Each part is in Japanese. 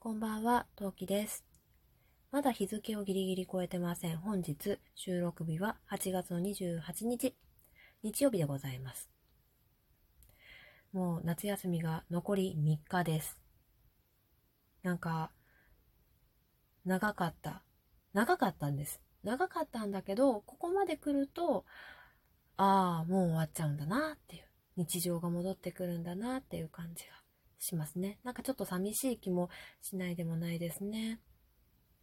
こんばんは、トウキです。まだ日付をギリギリ超えてません。本日、収録日は8月の28日、日曜日でございます。もう夏休みが残り3日です。なんか、長かった。長かったんです。長かったんだけど、ここまで来ると、ああ、もう終わっちゃうんだなっていう、日常が戻ってくるんだなっていう感じがしますね。なんかちょっと寂しい気もしないでもないですね。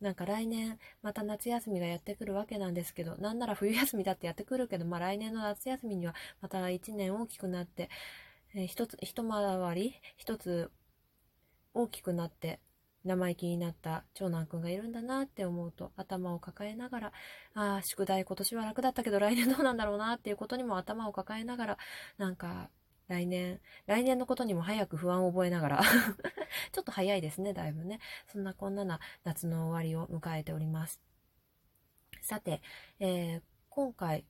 なんか来年また夏休みがやってくるわけなんですけど、なんなら冬休みだってやってくるけど、まあ来年の夏休みにはまた1年大きくなって、えー一つ、一回り一つ大きくなって生意気になった長男くんがいるんだなって思うと頭を抱えながら、ああ、宿題今年は楽だったけど来年どうなんだろうなっていうことにも頭を抱えながら、なんか来年、来年のことにも早く不安を覚えながら ちょっと早いですね、だいぶね。そんなこんなな夏の終わりを迎えております。さて、えー今回、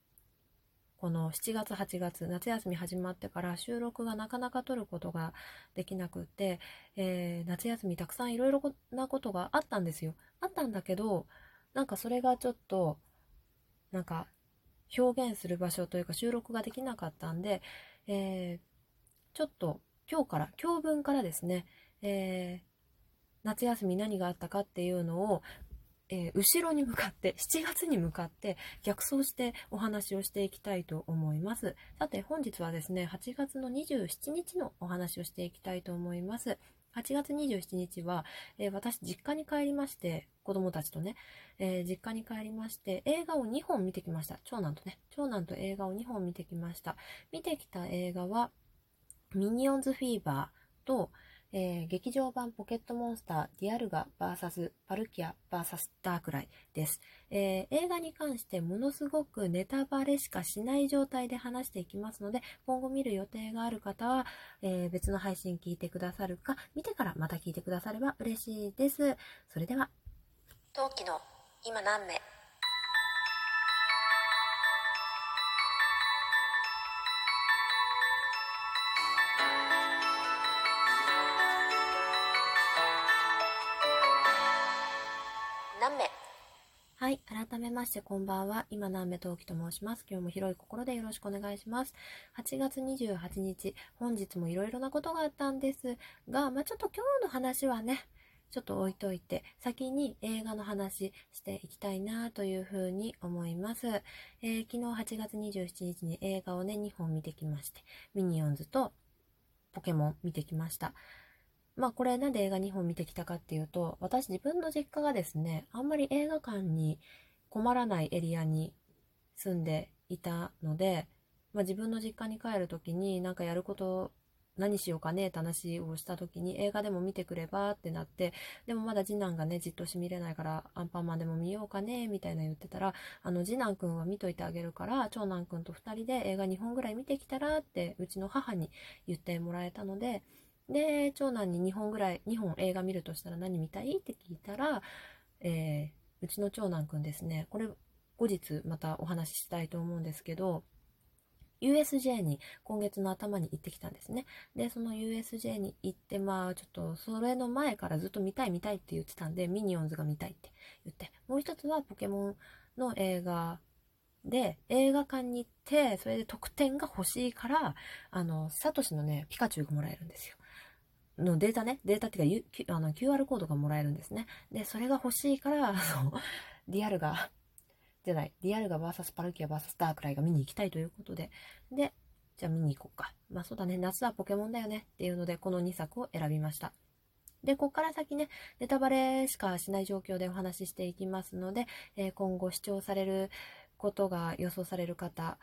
この7月8月夏休み始まってから収録がなかなか撮ることができなくて、えー夏休みたくさんいろいろなことがあったんですよ。あったんだけどなんかそれがちょっとなんか表現する場所というか収録ができなかったんで、えーちょっと今日から今日分からですね、えー夏休み何があったかっていうのをえー後ろに向かって 7月に向かって逆走してお話をしていきたいと思います。さて本日はですね8月の27日のお話をしていきたいと思います。8月27日は、えー私実家に帰りまして子供たちとね、えー実家に帰りまして映画を2本見てきました。長男とね。長男と映画を2本見てきました。見てきた映画はミニオンズフィーバーと、えー劇場版ポケットモンスターディアルガ VS パルキア VS ダークライです、えー映画に関してものすごくネタバレしかしない状態で話していきますので今後見る予定がある方は、えー別の配信聞いてくださるか見てからまた聞いてくだされば嬉しいです。それでは。陶器の今何名？はい。改めまして、こんばんは。今、南目陶器と申します。今日も広い心でよろしくお願いします。8月28日、本日もいろいろなことがあったんですが、まあ、ちょっと今日の話はね、ちょっと置いといて、先に映画の話していきたいなというふうに思います。えー昨日8月27日に映画をね、2本見てきまして、ミニオンズとポケモン見てきました。まあこれなんで映画2本見てきたかっていうと私自分の実家がですねあんまり映画館に困らないエリアに住んでいたので、まあ、自分の実家に帰る時になんかやること何しようかねって話をした時に映画でも見てくればってなってでもまだ次男がねじっとしみれないからアンパンマンでも見ようかねみたいな言ってたらあの次男くんは見といてあげるから長男くんと2人で映画2本ぐらい見てきたらってうちの母に言ってもらえたのでで、長男に2本ぐらい、2本映画見るとしたら何見たい？って聞いたら、えーうちの長男くんですね、これ後日またお話ししたいと思うんですけど、USJ に今月の頭に行ってきたんですね。で、その USJ に行って、まあちょっとそれの前からずっと見たい見たいって言ってたんで、ミニオンズが見たいって言って、もう一つはポケモンの映画で、映画館に行って、それで特典が欲しいから、あの、サトシのね、ピカチュウがもらえるんですよ。のデータね、データっていうか、ゆあの QR コードがもらえるんですね。で、それが欲しいから、あの、ディアルガ、じゃない、ディアルガ VS パルキア VS ダークライが見に行きたいということで、で、じゃあ見に行こうか。まあそうだね、夏はポケモンだよねっていうので、この2作を選びました。で、こっから先ね、ネタバレしかしない状況でお話ししていきますので、えー今後視聴されることが予想される方、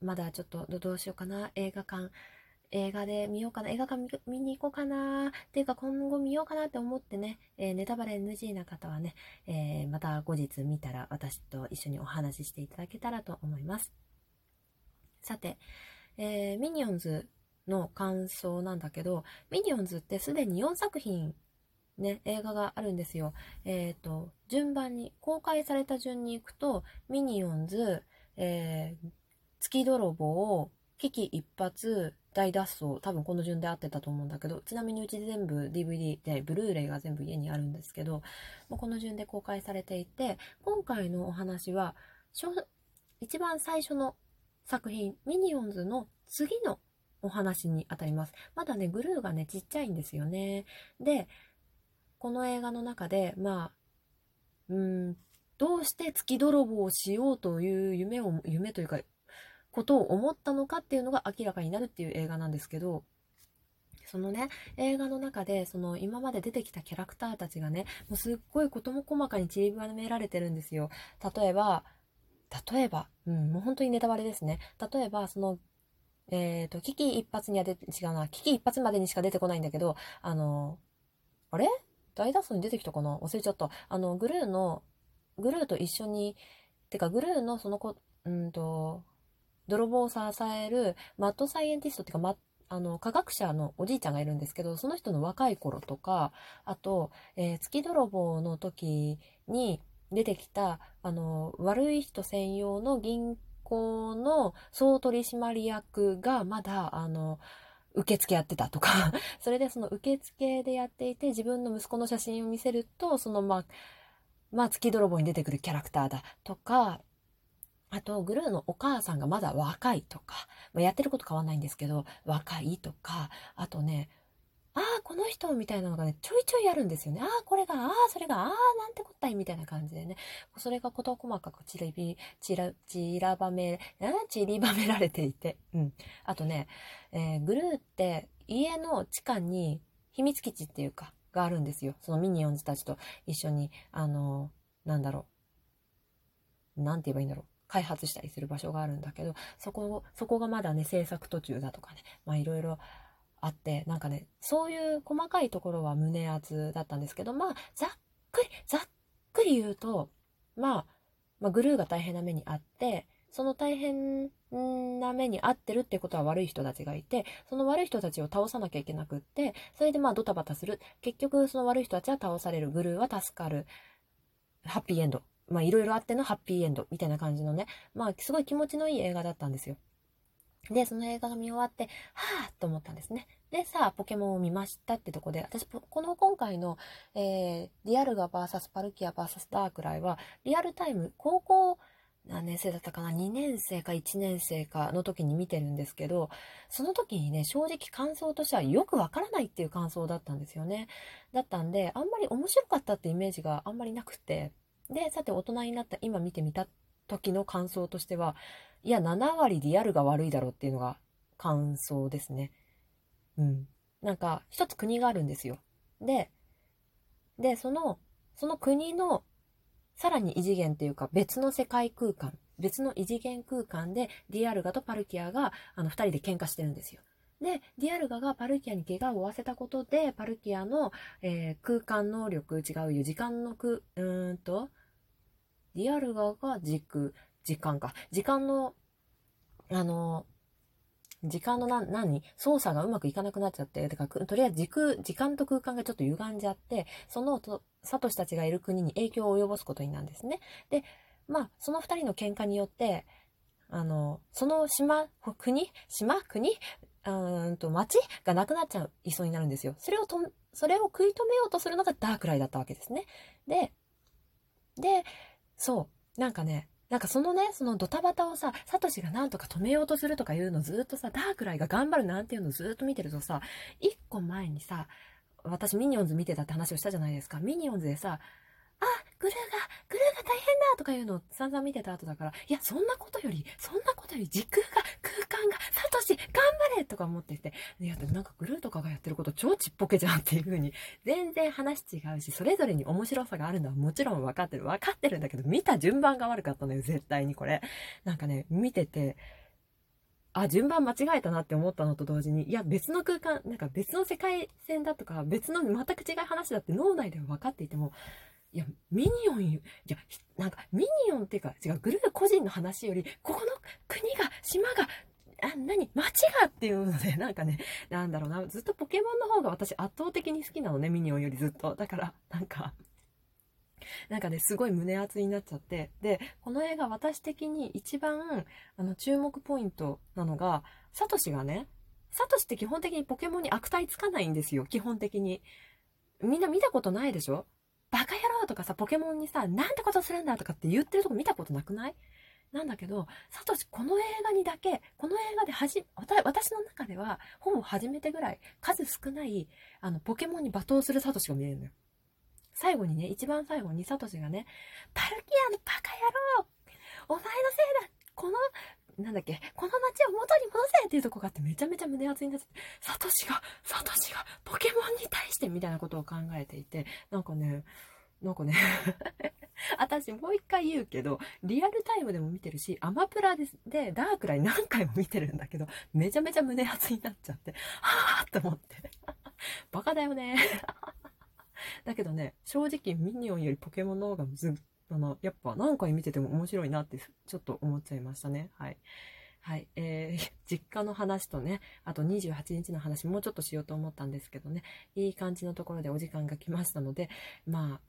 まだちょっとどうしようかな、映画館、映画で見ようかな、映画館見に行こうかな、っていうか今後見ようかなって思ってね、えーネタバレ NG な方はね、えーまた後日見たら私と一緒にお話ししていただけたらと思います。さて、えーミニオンズの感想なんだけど、ミニオンズってすでに4作品ね、映画があるんですよ。えっ、と、順番に、公開された順に行くと、ミニオンズ、えー月泥棒、危機一髪大脱走多分この順で合ってたと思うんだけどちなみにうち全部 DVD でブルーレイが全部家にあるんですけどもうこの順で公開されていて今回のお話は一番最初の作品ミニオンズの次のお話にあたります。まだねグルーがねちっちゃいんですよね。でこの映画の中でまあうんどうして月泥棒をしようという夢を夢というかことを思ったのかっていうのが明らかになるっていう映画なんですけど、そのね、映画の中で、その今まで出てきたキャラクターたちがね、もうすっごい事も細かに散りばめられてるんですよ。例えば、例えば、うん、もう本当にネタバレですね。例えば、その、えっ、ー、と、危機一発には出て、違うな、危機一発までにしか出てこないんだけど、あの、あれ？大脱走に出てきたかな？忘れちゃった。あの、グルーの、グルーと一緒に、てか、グルーのその子、うんと、泥棒を支えるマッドサイエンティストっていうか、ま、あの、科学者のおじいちゃんがいるんですけど、その人の若い頃とか、あと、えー、月泥棒の時に出てきた、あの、悪い人専用の銀行の総取締役がまだ、あの、受付やってたとか。それでその受付でやっていて、自分の息子の写真を見せると、そのまあ、まあ、月泥棒に出てくるキャラクターだとか、あと、グルーのお母さんがまだ若いとか、まあ、やってること変わんないんですけど、若いとか、あとね、ああ、この人みたいなのがね、ちょいちょいあるんですよね。ああ、これが、ああ、それが、ああ、なんてこったいみたいな感じでね。それが事細かくちりび、ちら、ちらばめ、ちりばめられていて。うん。あとね、えー、グルーって家の地下に秘密基地っていうか、があるんですよ。そのミニオンズたちと一緒に、あの、なんだろう。なんて言えばいいんだろう。開発したりする場所があるんだけど、そこ、そこがまだね、制作途中だとかね、まあいろいろあって、なんかね、そういう細かいところは胸熱だったんですけど、まあ、ざっくり、ざっくり言うと、まあ、まあ、グルーが大変な目にあって、その大変な目に遭ってるってことは悪い人たちがいて、その悪い人たちを倒さなきゃいけなくって、それでまあドタバタする。結局その悪い人たちは倒される。グルーは助かる。ハッピーエンドまあいろいろあってのハッピーエンドみたいな感じのね、まあすごい気持ちのいい映画だったんですよ。で、その映画が見終わって、はぁと思ったんですね。で、さあ、ポケモンを見ましたってとこで、私、この今回の、えー、リアルガ VS パルキア VS ダークライは、リアルタイム、高校何年生だったかな ?2 年生か1年生かの時に見てるんですけど、その時にね、正直感想としてはよくわからないっていう感想だったんですよね。だったんで、あんまり面白かったってイメージがあんまりなくて、で、さて大人になった今見てみた時の感想としては、いや、7割リアルが悪いだろうっていうのが感想ですね。うん。なんか、一つ国があるんですよ。で、で、その、その国の、さらに異次元っていうか別の世界空間、別の異次元空間でディアルガとパルキアが、あの、二人で喧嘩してるんですよ。で、ディアルガがパルキアに怪我を負わせたことで、パルキアの、えー、空間能力、違うよ、時間の空、うーんと、ディアルガが軸、時間か。時間の、あの、時間の何、何？操作がうまくいかなくなっちゃって、てか、とりあえず時空、時間と空間がちょっと歪んじゃって、そのと、サトシたちがいる国に影響を及ぼすことになるんですね。で、まあ、その二人の喧嘩によって、あの、その島、国？島？国？うんと、町がなくなっちゃいそうになるんですよ。それをと、それを食い止めようとするのがダークライだったわけですね。で、で、そう。なんかね、なんかそのね、そのドタバタをさ、サトシがなんとか止めようとするとかいうのずっとさ、ダークライが頑張るなんていうのずっと見てるとさ、一個前にさ、私ミニオンズ見てたって話をしたじゃないですか。ミニオンズでさ、グルーが、グルーが大変だとかいうのを散々見てた後だから、いや、そんなことより、そんなことより時空が、空間が、サトシ、頑張れとか思ってて、いや、でもなんかグルーとかがやってること超ちっぽけじゃんっていう風に、全然話違うし、それぞれに面白さがあるのはもちろん分かってる。分かってるんだけど、見た順番が悪かったのよ、絶対にこれ。なんかね、見てて、あ、順番間違えたなって思ったのと同時に、いや、別の空間、なんか別の世界線だとか、別の全く違う話だって脳内では分かっていても、いや、ミニオン、いや、なんか、ミニオンっていうか、違う、グループ個人の話より、ここの国が、島が、あ、何街がっていうので、なんかね、なんだろうな、ずっとポケモンの方が私圧倒的に好きなのね、ミニオンよりずっと。だから、なんか、なんかね、すごい胸熱になっちゃって。で、この映画私的に一番、あの、注目ポイントなのが、サトシがね、サトシって基本的にポケモンに悪態つかないんですよ、基本的に。みんな見たことないでしょ？バカ野とかさ、ポケモンにさ、なんてことするんだとかって言ってるとこ見たことなくない？なんだけど、サトシこの映画にだけ、この映画ではじ、私の中では、ほぼ初めてぐらい、数少ない、あの、ポケモンに罵倒するサトシが見えるのよ。最後にね、一番最後にサトシがね、パルキアのバカ野郎お前のせいだこの、なんだっけ、この街を元に戻せっていうとこがあってめちゃめちゃ胸熱になって、サトシが、サトシがポケモンに対してみたいなことを考えていて、なんかね、なんかね 私もう一回言うけど、リアルタイムでも見てるし、アマプラででダークライ何回も見てるんだけど、めちゃめちゃ胸熱になっちゃって、はぁーと思って。バカだよね だけどね、正直ミニオンよりポケモンの方がずあの、やっぱ何回見てても面白いなってちょっと思っちゃいましたね。はい。はい。えー、実家の話とね、あと28日の話もうちょっとしようと思ったんですけどね、いい感じのところでお時間が来ましたので、まあ、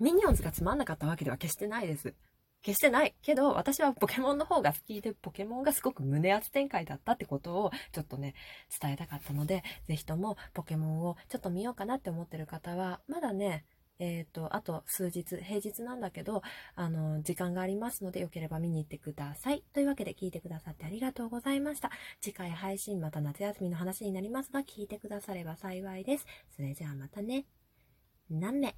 ミニオンズがつまんなかったわけでは決してないです。決してない。けど、私はポケモンの方が好きで、ポケモンがすごく胸熱展開だったってことを、ちょっとね、伝えたかったので、ぜひともポケモンをちょっと見ようかなって思ってる方は、まだね、えっ、ー、と、あと数日、平日なんだけど、あの、時間がありますので、よければ見に行ってください。というわけで聞いてくださってありがとうございました。次回配信また夏休みの話になりますが、聞いてくだされば幸いです。それじゃあまたね。何名